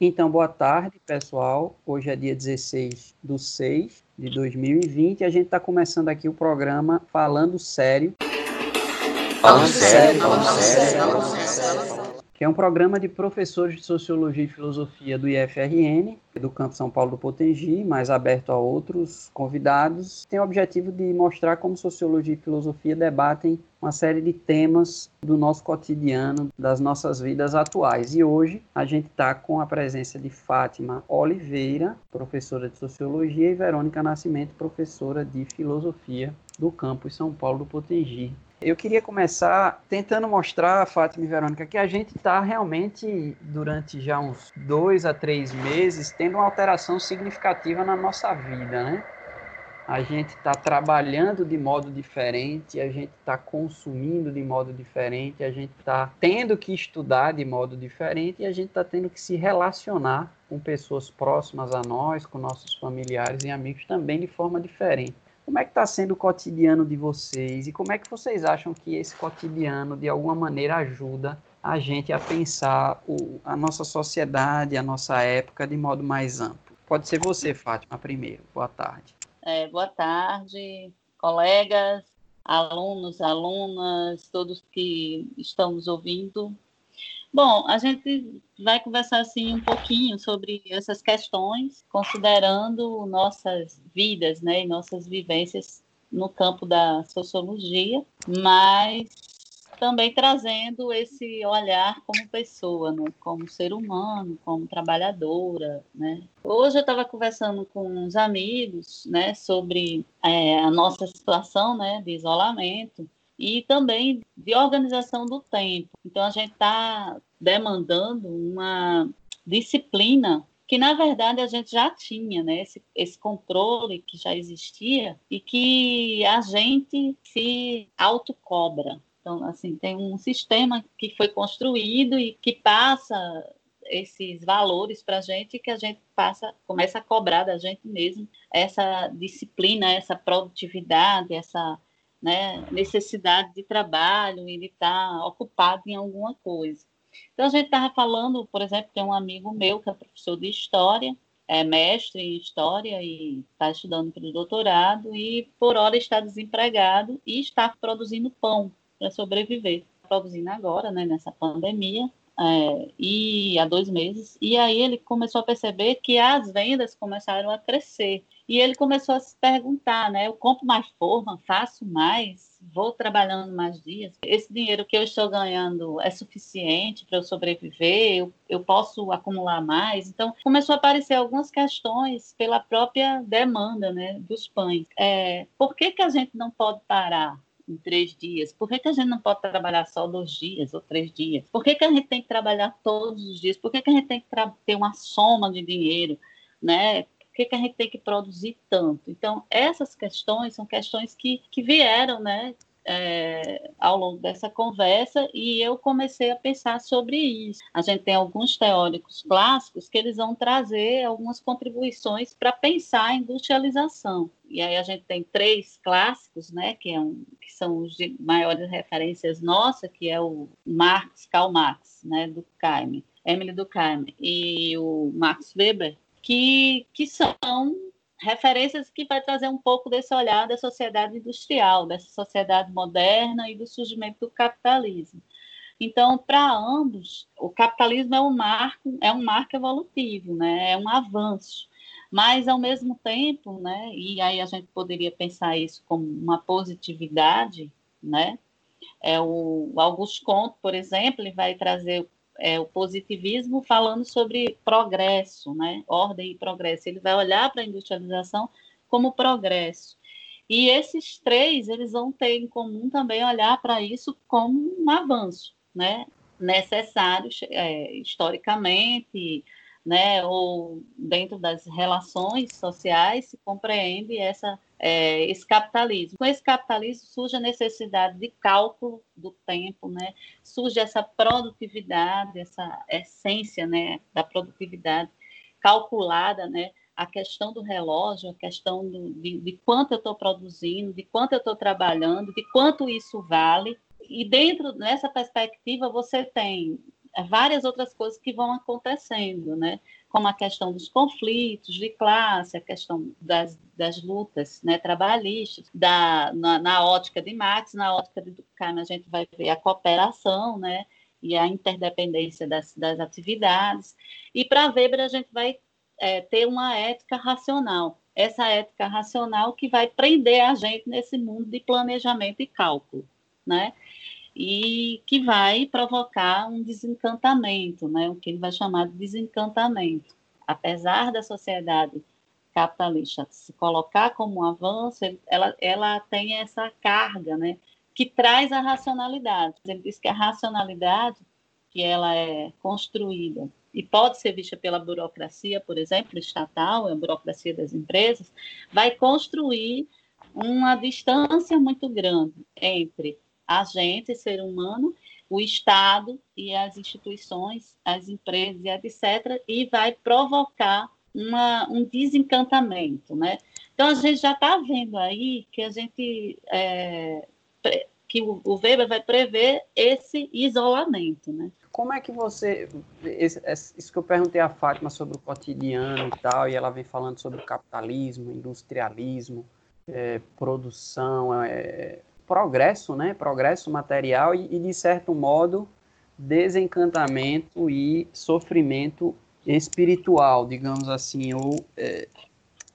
Então, boa tarde, pessoal. Hoje é dia 16 do 6 de 2020 e a gente está começando aqui o programa Falando Sério. Falando Sério, Falando Sério, Falando Sério que é um programa de professores de Sociologia e Filosofia do IFRN, do Campo São Paulo do Potengi, mais aberto a outros convidados. Tem o objetivo de mostrar como Sociologia e Filosofia debatem uma série de temas do nosso cotidiano, das nossas vidas atuais. E hoje a gente está com a presença de Fátima Oliveira, professora de Sociologia, e Verônica Nascimento, professora de Filosofia do Campus São Paulo do Potengi. Eu queria começar tentando mostrar, Fátima e Verônica, que a gente está realmente, durante já uns dois a três meses, tendo uma alteração significativa na nossa vida, né? A gente está trabalhando de modo diferente, a gente está consumindo de modo diferente, a gente está tendo que estudar de modo diferente e a gente está tendo que se relacionar com pessoas próximas a nós, com nossos familiares e amigos também de forma diferente. Como é que está sendo o cotidiano de vocês e como é que vocês acham que esse cotidiano, de alguma maneira, ajuda a gente a pensar o, a nossa sociedade, a nossa época de modo mais amplo? Pode ser você, Fátima, primeiro. Boa tarde. É, boa tarde, colegas, alunos, alunas, todos que estão nos ouvindo. Bom, a gente vai conversar assim um pouquinho sobre essas questões, considerando nossas vidas, né, e nossas vivências no campo da sociologia, mas também trazendo esse olhar como pessoa, né? como ser humano, como trabalhadora. Né? Hoje eu estava conversando com uns amigos né, sobre é, a nossa situação né, de isolamento e também de organização do tempo. Então, a gente está demandando uma disciplina que, na verdade, a gente já tinha, né? Esse, esse controle que já existia e que a gente se autocobra. Então, assim, tem um sistema que foi construído e que passa esses valores para a gente que a gente passa, começa a cobrar da gente mesmo essa disciplina, essa produtividade, essa né, necessidade de trabalho e de estar ocupado em alguma coisa. Então, a gente estava falando, por exemplo, tem um amigo meu que é professor de História, é mestre em História e está estudando para o doutorado e, por hora, está desempregado e está produzindo pão para sobreviver. Produzindo agora, né, nessa pandemia, é, e há dois meses. E aí ele começou a perceber que as vendas começaram a crescer. E ele começou a se perguntar, né? Eu compro mais forma, faço mais, vou trabalhando mais dias. Esse dinheiro que eu estou ganhando é suficiente para eu sobreviver? Eu, eu posso acumular mais? Então, começou a aparecer algumas questões pela própria demanda, né? Dos pães. É, por que, que a gente não pode parar? Em três dias? Por que, que a gente não pode trabalhar só dois dias ou três dias? Por que, que a gente tem que trabalhar todos os dias? Por que, que a gente tem que ter uma soma de dinheiro? Né? Por que, que a gente tem que produzir tanto? Então, essas questões são questões que, que vieram né, é, ao longo dessa conversa e eu comecei a pensar sobre isso. A gente tem alguns teóricos clássicos que eles vão trazer algumas contribuições para pensar a industrialização. E aí a gente tem três clássicos, né, que, é um, que são os de maiores referências nossas, que é o Marx, Karl Marx, né, do Durkheim, Emily Durkheim e o Max Weber, que, que são referências que vai trazer um pouco desse olhar da sociedade industrial, dessa sociedade moderna e do surgimento do capitalismo. Então, para ambos, o capitalismo é um marco, é um marco evolutivo, né? É um avanço. Mas ao mesmo tempo, né, e aí a gente poderia pensar isso como uma positividade, né? É o Augusto Comte, por exemplo, ele vai trazer é, o positivismo falando sobre progresso, né? ordem e progresso. Ele vai olhar para a industrialização como progresso. E esses três, eles vão ter em comum também olhar para isso como um avanço, né? necessário é, historicamente, né, ou dentro das relações sociais, se compreende essa, é, esse capitalismo. Com esse capitalismo surge a necessidade de cálculo do tempo, né, surge essa produtividade, essa essência né, da produtividade calculada, né, a questão do relógio, a questão do, de, de quanto eu estou produzindo, de quanto eu estou trabalhando, de quanto isso vale. E dentro dessa perspectiva, você tem várias outras coisas que vão acontecendo, né? Como a questão dos conflitos de classe, a questão das, das lutas né, trabalhistas, da, na, na, ótica de Marx, na ótica de Durkheim a gente vai ver a cooperação né, e a interdependência das, das atividades, e para Weber a gente vai é, ter uma ética racional, essa ética racional que vai prender a gente nesse mundo de planejamento e cálculo, né? E que vai provocar um desencantamento, né, o que ele vai chamar de desencantamento. Apesar da sociedade capitalista se colocar como um avanço, ela, ela tem essa carga, né, que traz a racionalidade. Ele diz que a racionalidade, que ela é construída e pode ser vista pela burocracia, por exemplo, estatal, a burocracia das empresas, vai construir uma distância muito grande entre a gente, ser humano, o Estado e as instituições, as empresas etc., e vai provocar uma, um desencantamento, né? Então, a gente já está vendo aí que a gente... É, que o, o Weber vai prever esse isolamento, né? Como é que você. Isso que eu perguntei a Fátima sobre o cotidiano e tal, e ela vem falando sobre o capitalismo, industrialismo, é, produção, é, progresso, né? Progresso material e, e, de certo modo, desencantamento e sofrimento espiritual, digamos assim, ou é,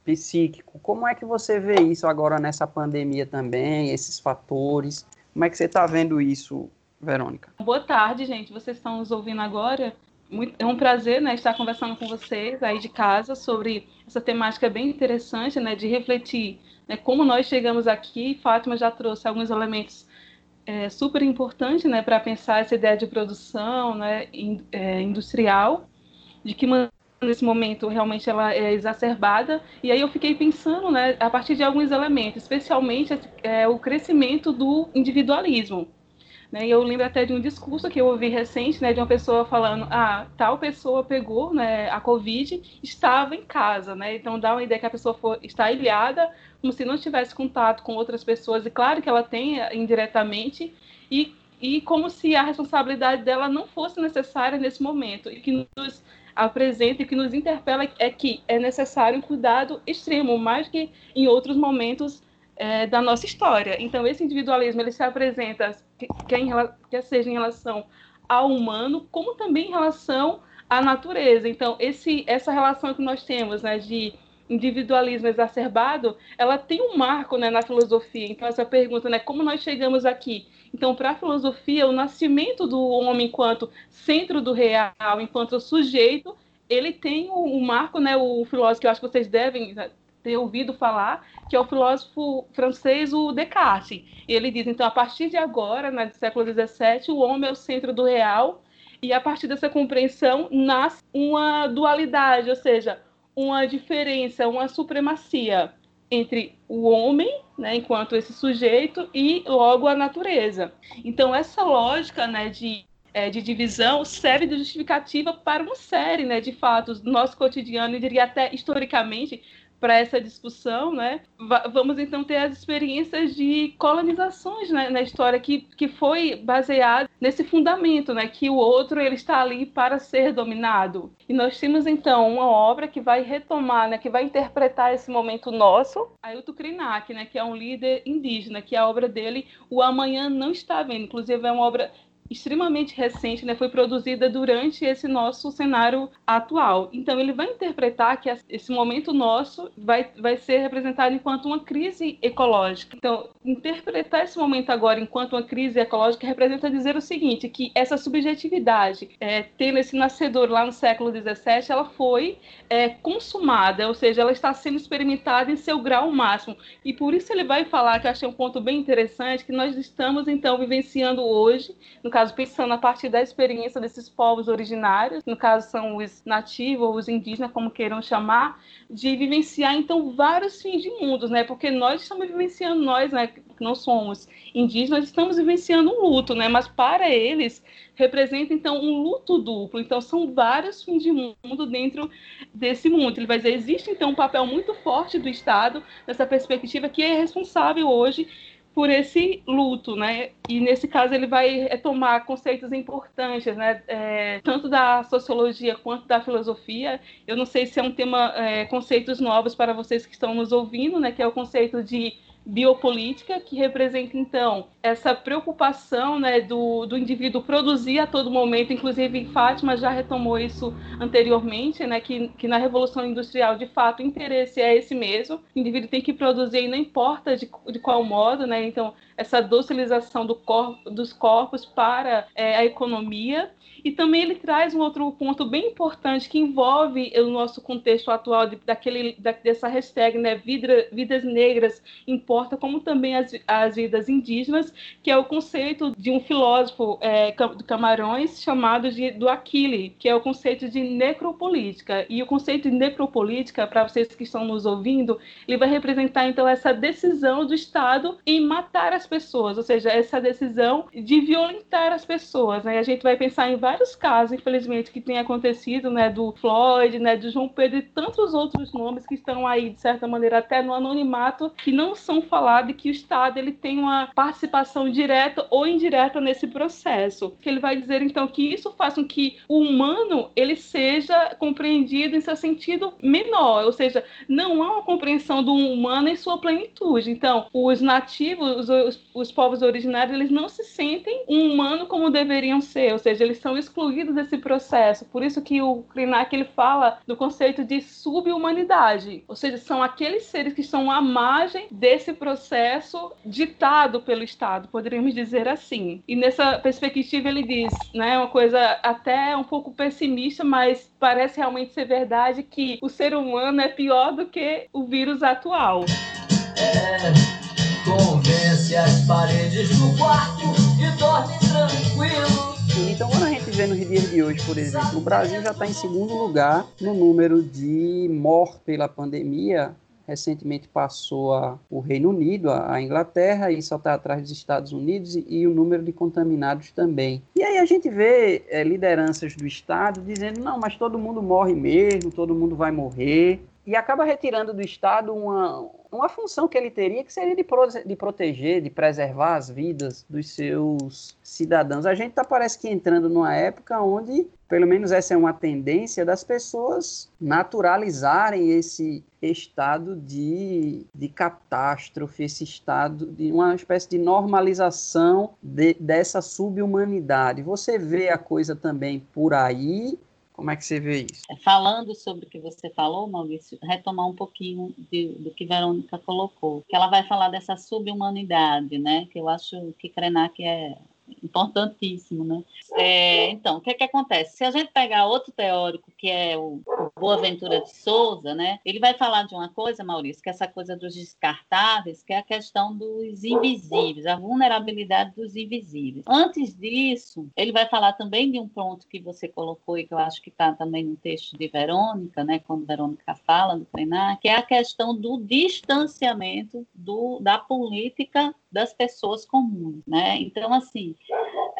psíquico. Como é que você vê isso agora nessa pandemia também, esses fatores? Como é que você está vendo isso, Verônica? Boa tarde, gente. Vocês estão nos ouvindo agora? É um prazer né, estar conversando com vocês aí de casa sobre essa temática bem interessante, né, de refletir né, como nós chegamos aqui. Fátima já trouxe alguns elementos é, super importantes né, para pensar essa ideia de produção né, é, industrial, de que nesse momento realmente ela é exacerbada. E aí eu fiquei pensando né, a partir de alguns elementos, especialmente é, o crescimento do individualismo. Né? E eu lembro até de um discurso que eu ouvi recente, né, de uma pessoa falando, ah, tal pessoa pegou né, a Covid, estava em casa, né? Então dá uma ideia que a pessoa for, está ilhada, como se não tivesse contato com outras pessoas, e claro que ela tem indiretamente, e, e como se a responsabilidade dela não fosse necessária nesse momento, e que nos apresenta e que nos interpela é que é necessário um cuidado extremo, mais que em outros momentos é, da nossa história. Então, esse individualismo ele se apresenta, quer, em, quer seja em relação ao humano, como também em relação à natureza. Então, esse, essa relação que nós temos né, de individualismo exacerbado, ela tem um marco né, na filosofia. Então, essa pergunta, né, como nós chegamos aqui? Então, para a filosofia, o nascimento do homem enquanto centro do real, enquanto sujeito, ele tem o, um, um marco, né, o filósofo que eu acho que vocês devem ter ouvido falar, que é o filósofo francês, o Descartes. Ele diz, então, a partir de agora, né, do século XVII, o homem é o centro do real, e a partir dessa compreensão nasce uma dualidade, ou seja, uma diferença, uma supremacia entre o homem, né, enquanto esse sujeito, e logo a natureza. Então, essa lógica né, de é, de divisão serve de justificativa para uma série né, de fatos nosso cotidiano, e diria até historicamente, para essa discussão, né? vamos então ter as experiências de colonizações né, na história que, que foi baseada nesse fundamento, né? Que o outro ele está ali para ser dominado. E nós temos então uma obra que vai retomar, né? Que vai interpretar esse momento nosso, Ailton Krenak, né? Que é um líder indígena, que a obra dele, O Amanhã Não Está Vendo. Inclusive é uma obra extremamente recente, né, foi produzida durante esse nosso cenário atual. Então, ele vai interpretar que esse momento nosso vai, vai ser representado enquanto uma crise ecológica. Então, interpretar esse momento agora enquanto uma crise ecológica representa dizer o seguinte, que essa subjetividade, é, tendo esse nascedor lá no século XVII, ela foi é, consumada, ou seja, ela está sendo experimentada em seu grau máximo. E por isso ele vai falar, que eu achei um ponto bem interessante, que nós estamos, então, vivenciando hoje, no caso, pensando a partir da experiência desses povos originários, no caso são os nativos ou os indígenas, como queiram chamar, de vivenciar, então, vários fins de mundos, né? Porque nós estamos vivenciando, nós, né, que não somos indígenas, estamos vivenciando um luto, né? Mas para eles, representa, então, um luto duplo. Então, são vários fins de mundo dentro desse mundo. Ele vai dizer, existe, então, um papel muito forte do Estado nessa perspectiva que é responsável hoje por esse luto, né? E nesse caso ele vai retomar conceitos importantes, né? É, tanto da sociologia quanto da filosofia. Eu não sei se é um tema, é, conceitos novos para vocês que estão nos ouvindo, né? Que é o conceito de biopolítica, que representa, então, essa preocupação né, do, do indivíduo produzir a todo momento, inclusive Fátima já retomou isso anteriormente, né, que, que na Revolução Industrial, de fato, o interesse é esse mesmo, o indivíduo tem que produzir e não importa de, de qual modo, né, então, essa docilização do corpo, dos corpos para é, a economia, e também ele traz um outro ponto bem importante que envolve o nosso contexto atual de, daquele, da, dessa hashtag, né, Vida, vidas negras importa, como também as, as vidas indígenas, que é o conceito de um filósofo é, do Camarões chamado de, do Aquile, que é o conceito de necropolítica. E o conceito de necropolítica, para vocês que estão nos ouvindo, ele vai representar então essa decisão do Estado em matar as pessoas, ou seja, essa decisão de violentar as pessoas. Né? A gente vai pensar em várias vários casos, infelizmente, que tem acontecido, né, do Floyd, né, do João Pedro e tantos outros nomes que estão aí, de certa maneira, até no anonimato, que não são falados e que o Estado ele tem uma participação direta ou indireta nesse processo. Que ele vai dizer, então, que isso faz com que o humano ele seja compreendido em seu sentido menor, ou seja, não há uma compreensão do humano em sua plenitude. Então, os nativos, os, os povos originários, eles não se sentem um humano como deveriam ser, ou seja, eles são excluídos desse processo. Por isso que o Krenak ele fala do conceito de subhumanidade, ou seja, são aqueles seres que estão à margem desse processo ditado pelo Estado, poderíamos dizer assim. E nessa perspectiva ele diz, né, uma coisa até um pouco pessimista, mas parece realmente ser verdade que o ser humano é pior do que o vírus atual. É, convence as paredes do quarto e dorme tranquilo. Então, quando a gente vê nos dias de hoje, por exemplo, o Brasil já está em segundo lugar no número de mortes pela pandemia. Recentemente passou a, o Reino Unido, a, a Inglaterra, e só está atrás dos Estados Unidos e, e, o número de contaminados também. E aí a gente vê é, lideranças do Estado dizendo: não, mas todo mundo morre mesmo, todo mundo vai morrer. E acaba retirando do Estado uma, uma função que ele teria, que seria de, pro, de proteger, de preservar as vidas dos seus cidadãos. A gente está, parece que, entrando numa época onde, pelo menos essa é uma tendência, das pessoas naturalizarem esse estado de, de catástrofe, esse estado de uma espécie de normalização de, dessa subhumanidade. Você vê a coisa também por aí como é que você vê isso? É, falando sobre o que você falou, Maurício, retomar um pouquinho de, do que Verônica colocou, que ela vai falar dessa subhumanidade, né? Que eu acho que Krenak é importantíssimo, né? É, então, o que é que acontece? Se a gente pegar outro teórico, que é o, Boaventura de Souza, né? Ele vai falar de uma coisa, Maurício, que é essa coisa dos descartáveis, que é a questão dos invisíveis, a vulnerabilidade dos invisíveis. Antes disso, ele vai falar também de um ponto que você colocou e que eu acho que está também no texto de Verônica, né? Quando Verônica fala do treinar, que é a questão do distanciamento do, da política das pessoas comuns, né? Então, assim,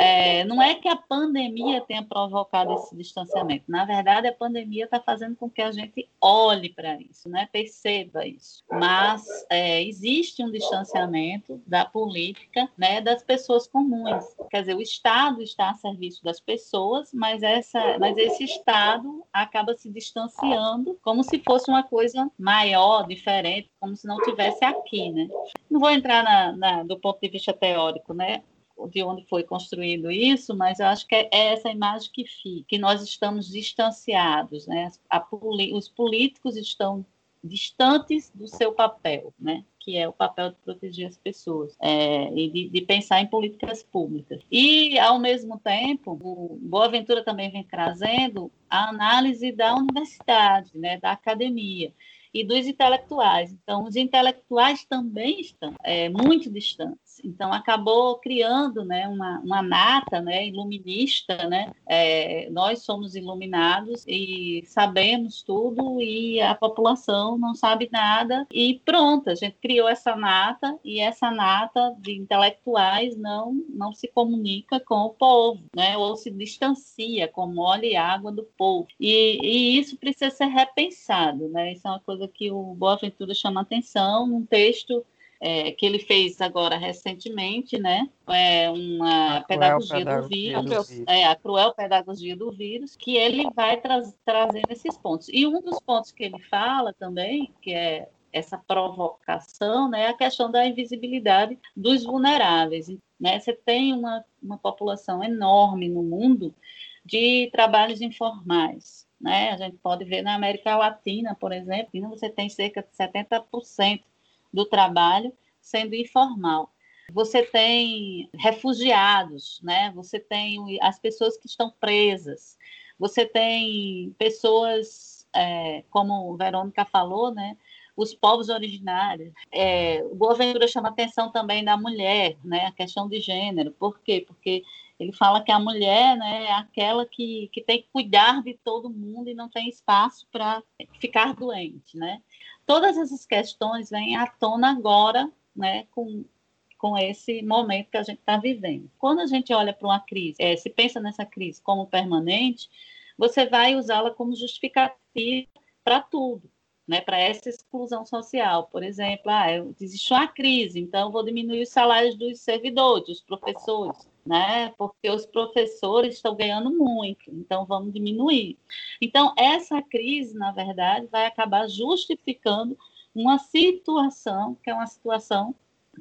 é, não é que a pandemia tenha provocado esse distanciamento. Na verdade, a pandemia está fazendo com que a gente olhe para isso, né? perceba isso. Mas é, existe um distanciamento da política né, das pessoas comuns. Quer dizer, o Estado está a serviço das pessoas, mas, essa, mas esse Estado acaba se distanciando como se fosse uma coisa maior, diferente, como se não tivesse aqui. Né? Não vou entrar na, na do ponto de vista teórico, né? De onde foi construído isso, mas eu acho que é essa imagem que fica, que nós estamos distanciados, né? os políticos estão distantes do seu papel, né? que é o papel de proteger as pessoas é, e de, de, pensar em políticas públicas. E, ao mesmo tempo, o Boaventura também vem trazendo a análise da universidade, né, da academia e dos intelectuais. Então, os intelectuais também estão é, muito distantes. Então, acabou criando né, uma, uma nata né, iluminista. Né? É, nós somos iluminados e sabemos tudo e a população não sabe nada. E pronto, a gente criou essa nata e essa nata de intelectuais não, não se comunica com o povo, né? ou se distancia como óleo e água do povo. E, e isso precisa ser repensado. Né? Isso é uma coisa que o Boaventura chama atenção num texto é, que ele fez agora recentemente, né? É uma a pedagogia, pedagogia do, vírus, do vírus, é a cruel pedagogia do vírus, que ele vai tra trazendo esses pontos. E um dos pontos que ele fala também, que é essa provocação, né, é a questão da invisibilidade dos vulneráveis. Né? Você tem uma, uma população enorme no mundo de trabalhos informais. Né? A gente pode ver na América Latina, por exemplo, você tem cerca de 70% do trabalho sendo informal. Você tem refugiados, né? Você tem as pessoas que estão presas. Você tem pessoas, é, como Verônica falou, né? os povos originários. É, o Boaventura chama atenção também da mulher, né, a questão de gênero. Por quê? Porque ele fala que a mulher né, é aquela que, que tem que cuidar de todo mundo e não tem espaço para ficar doente. Né? Todas essas questões vêm à tona agora né, com, com esse momento que a gente está vivendo. Quando a gente olha para uma crise, é, se pensa nessa crise como permanente, você vai usá-la como justificativa para tudo né, para essa exclusão social. Por exemplo, ah, existe uma crise, então vou diminuir os salários dos servidores, dos professores, né, porque os professores estão ganhando muito, então vamos diminuir. Então, essa crise, na verdade, vai acabar justificando uma situação que é uma situação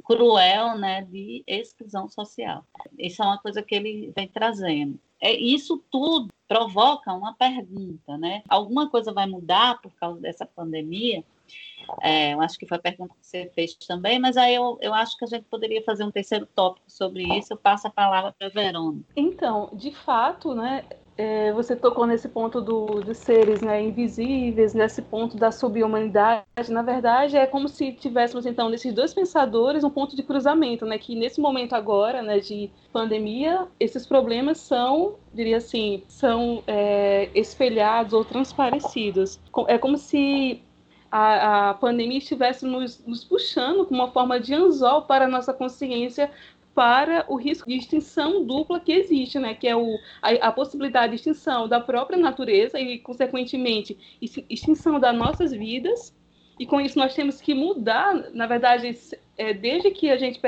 cruel, né, de exclusão social. Isso é uma coisa que ele vem trazendo. É, isso tudo provoca uma pergunta, né? Alguma coisa vai mudar por causa dessa pandemia? É, eu acho que foi a pergunta que você fez também, mas aí eu, eu acho que a gente poderia fazer um terceiro tópico sobre isso. Eu passo a palavra para a Verônica. Então, de fato, né, é, você tocou nesse ponto do, dos seres né, invisíveis, nesse ponto da subhumanidade. Na verdade, é como se tivéssemos, então, nesses dois pensadores, um ponto de cruzamento, né? Que nesse momento agora, né, de pandemia, esses problemas são, diria assim, são é, espelhados ou transparecidos. É como se a, a, pandemia estivesse nos, nos, puxando com uma forma de anzol para a nossa consciência para o risco de extinção dupla que existe, né? que é o, a, a, possibilidade de extinção da própria natureza e, consequentemente, extinção das nossas vidas. E com isso nós temos que mudar, na verdade, é, desde que a gente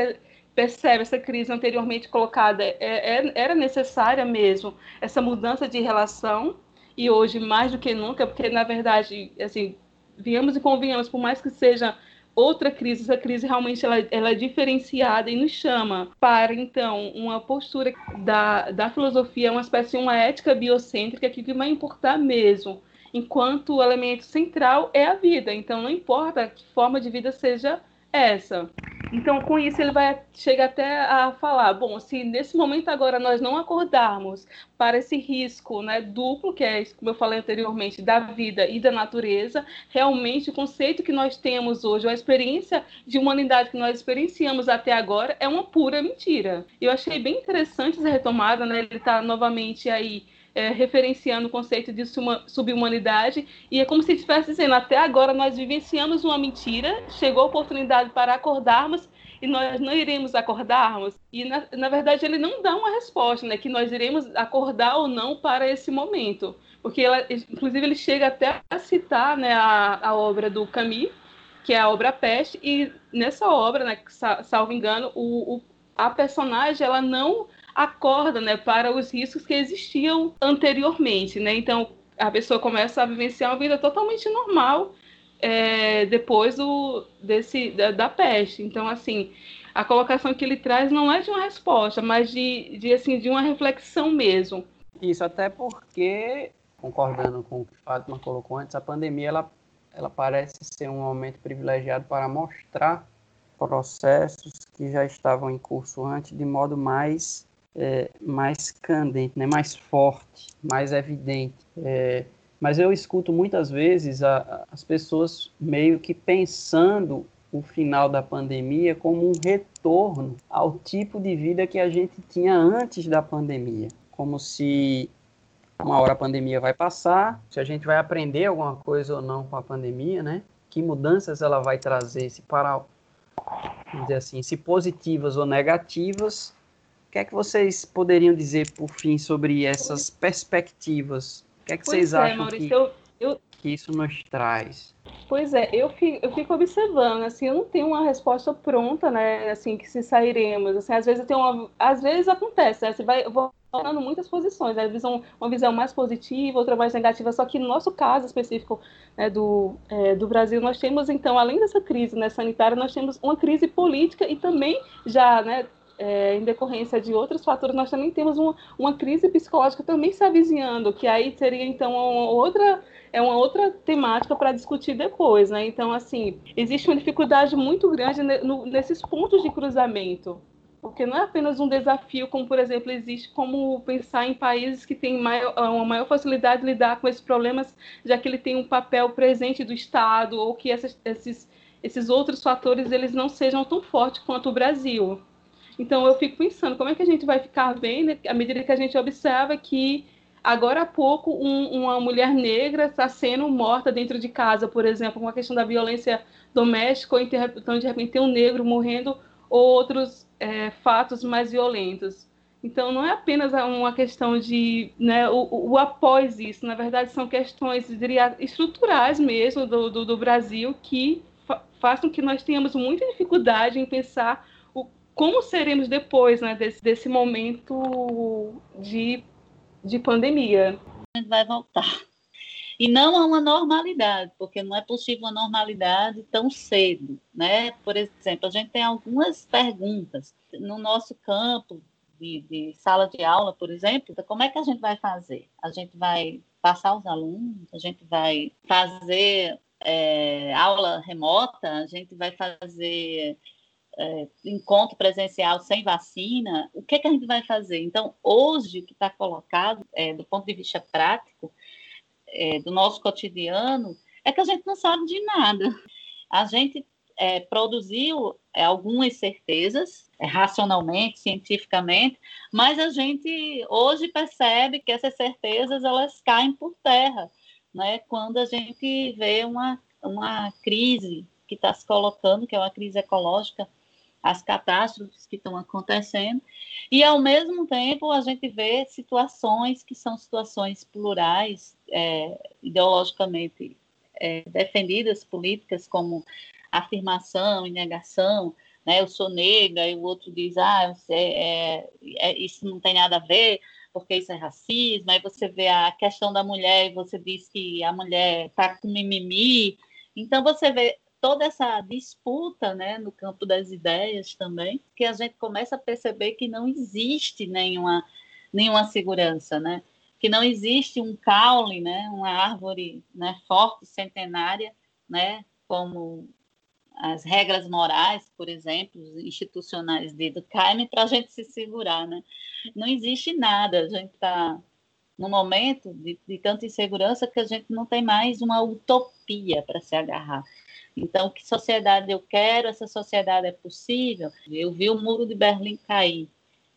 percebe essa crise anteriormente colocada, é, é, era necessária mesmo essa mudança de relação, e hoje mais do que nunca, porque, na verdade, assim, viemos e convenhamos, por mais que seja outra crise, essa crise realmente ela, ela, é diferenciada e nos chama para, então, uma postura da, da filosofia, uma espécie uma ética biocêntrica que vai importar mesmo, enquanto o elemento central é a vida. Então, não importa que forma de vida seja essa. Então, com isso, ele vai chegar até a falar: bom, se nesse momento agora nós não acordarmos para esse risco né, duplo, que é, como eu falei anteriormente, da vida e da natureza, realmente o conceito que nós temos hoje, a experiência de humanidade que nós experienciamos até agora, é uma pura mentira. Eu achei bem interessante essa retomada, né? Ele está novamente aí é, referenciando o conceito de subhumanidade, e é como se estivesse dizendo: até agora nós vivenciamos uma mentira, chegou a oportunidade para acordarmos e nós não iremos acordarmos. E, na, na verdade, ele não dá uma resposta, né, que nós iremos acordar ou não para esse momento. Porque, ela, inclusive, ele chega até a citar né, a, a obra do Camus, que é a obra Peste, e nessa obra, né, salvo engano, o, o, a personagem ela não acorda né, para os riscos que existiam anteriormente. Né? Então, a pessoa começa a vivenciar uma vida totalmente normal é, depois do, desse, da, da, peste. Então, assim, a colocação que ele traz não é de uma resposta, mas de, de, assim, de uma reflexão mesmo. Isso, até porque, concordando com o que Fátima colocou antes, a pandemia ela, ela parece ser um momento privilegiado para mostrar processos que já estavam em curso antes de modo mais é, mais candente, né? mais forte, mais evidente. É, mas eu escuto muitas vezes a, a, as pessoas meio que pensando o final da pandemia como um retorno ao tipo de vida que a gente tinha antes da pandemia, como se uma hora a pandemia vai passar, se a gente vai aprender alguma coisa ou não com a pandemia, né? Que mudanças ela vai trazer, se para dizer assim, se positivas ou negativas, que é que vocês poderiam dizer, por fim, sobre essas perspectivas? O que é que pois vocês é, acham Maurício, que, eu, eu... que isso nos traz? Pois é, eu fico, eu fico observando, assim, eu não tenho uma resposta pronta, né, assim, que se sairemos, assim, às vezes eu tenho uma, às vezes acontece, né, você vai, eu vou tornando muitas posições, né, visão, uma visão mais positiva, outra mais negativa, só que no nosso caso específico né, do, é, do Brasil, nós temos, então, além dessa crise né, sanitária, nós temos uma crise política e também já, né, é, em decorrência de outros fatores, nós também temos uma, uma crise psicológica também se avizinhando, que aí seria então uma outra é uma outra temática para discutir depois, né? Então, assim, existe uma dificuldade muito grande nesses pontos de cruzamento, porque não é apenas um desafio, como, por exemplo, existe como pensar em países que têm maior, uma maior facilidade de lidar com esses problemas, já que ele tem um papel presente do Estado, ou que essas, esses, esses outros fatores eles não sejam tão fortes quanto o Brasil. Então eu fico pensando como é que a gente vai ficar bem né, à medida que a gente observa que agora há pouco um, uma mulher negra está sendo morta dentro de casa, por exemplo, com a questão da violência doméstica, ou então de repente tem um negro morrendo, ou outros é, fatos mais violentos. Então não é apenas uma questão de né, o, o após isso, na verdade são questões diria, estruturais mesmo do, do, do Brasil que fa façam que nós tenhamos muita dificuldade em pensar como seremos depois né, desse, desse momento de, de pandemia. Vai voltar. E não a uma normalidade, porque não é possível uma normalidade tão cedo. Né? Por exemplo, a gente tem algumas perguntas. No nosso campo de, de sala de aula, por exemplo, como é que a gente vai fazer? A gente vai passar os alunos, a gente vai fazer é, aula remota, a gente vai fazer é, encontro presencial sem vacina, o que, que a gente vai fazer? Então, hoje, o que está colocado, é, do ponto de vista prático, é, do nosso cotidiano, é que a gente não sabe de nada. A gente é, produziu é, algumas certezas, é, racionalmente, cientificamente, mas a gente hoje percebe que essas certezas elas caem por terra, né? quando a gente vê uma, uma crise que está se colocando, que é uma crise ecológica, as catástrofes que estão acontecendo, e ao mesmo tempo a gente vê situações que são situações plurais, é, ideologicamente é, defendidas, políticas como afirmação e negação, né? Eu sou negra e o outro diz, ah, é, é, isso não tem nada a ver, porque isso é racismo. Aí você vê a questão da mulher e você diz que a mulher está com mimimi. Então você vê toda essa disputa né, no campo das ideias também, que a gente começa a perceber que não existe nenhuma, nenhuma segurança, né? que não existe um caule, né, uma árvore né, forte, centenária, né, como as regras morais, por exemplo, institucionais de Durkheim, para a gente se segurar. Né? Não existe nada, a gente está num momento de, de tanta insegurança que a gente não tem mais uma utopia para se agarrar. Então, que sociedade eu quero? Essa sociedade é possível? Eu vi o muro de Berlim cair.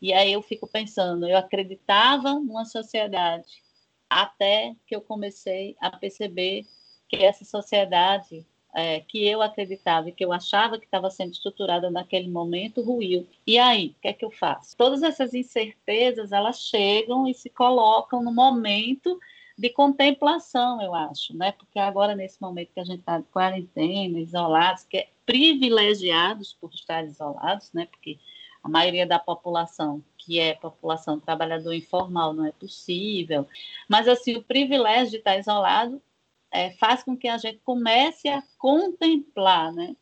E aí eu fico pensando, eu acreditava numa sociedade até que eu comecei a perceber que essa sociedade é, que eu acreditava e que eu achava que estava sendo estruturada naquele momento ruiu. E aí, o que é que eu faço? Todas essas incertezas, elas chegam e se colocam no momento de contemplação, eu acho, né? Porque agora, nesse momento que a gente está de quarentena, isolados, que é privilegiados por estar isolados, né? Porque a maioria da população, que é população trabalhador informal, não é possível. Mas, assim, o privilégio de estar isolado é, faz com que a gente comece a contemplar, né?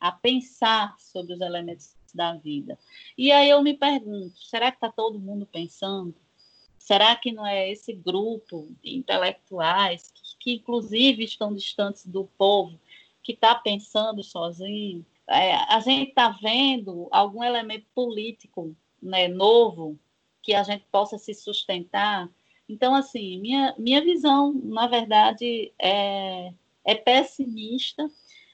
A pensar sobre os elementos da vida. E aí eu me pergunto, será que está todo mundo pensando? Será que não é esse grupo de intelectuais, que, que inclusive estão distantes do povo, que está pensando sozinho? É, a gente está vendo algum elemento político né, novo que a gente possa se sustentar. Então, assim, minha, minha visão, na verdade, é, é pessimista,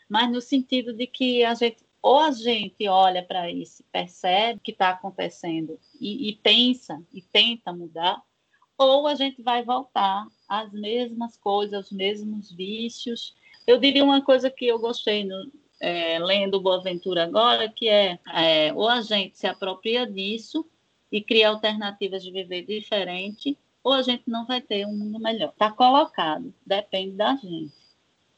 mas no sentido de que a gente ou a gente olha para isso, percebe o que está acontecendo e, e, pensa e tenta mudar, ou a gente vai voltar às mesmas coisas, aos mesmos vícios. Eu diria uma coisa que eu gostei no, é, lendo Boaventura agora, que é, é ou a gente se apropria disso e cria alternativas de viver diferente, ou a gente não vai ter um mundo melhor. Está colocado, depende da gente.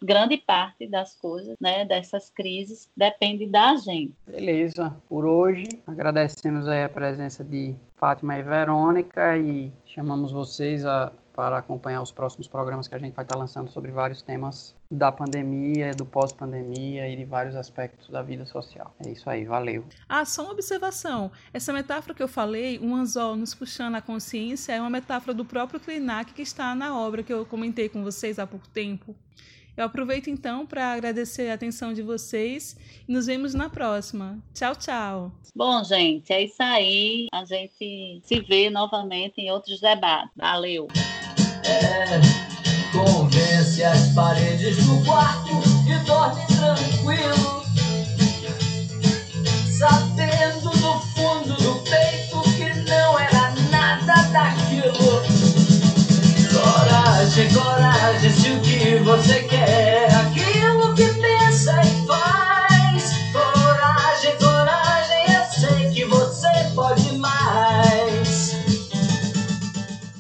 Grande parte das coisas, né, dessas crises, depende da gente. Beleza. Por hoje, agradecemos aí a presença de Fátima e Verônica e chamamos vocês a para acompanhar os próximos programas que a gente vai estar lançando sobre vários temas da pandemia, do pós-pandemia e de vários aspectos da vida social. É isso aí, valeu. Ah, só uma observação. Essa metáfora que eu falei, um anzol nos puxando a consciência, é uma metáfora do próprio Krenak que está na obra que eu comentei com vocês há pouco tempo. Eu aproveito então para agradecer a atenção de vocês e nos vemos na próxima. Tchau, tchau. Bom, gente, é isso aí. A gente se vê novamente em outros debates. Valeu. É, convence as paredes do quarto e dorme tranquilo. Se o que você quer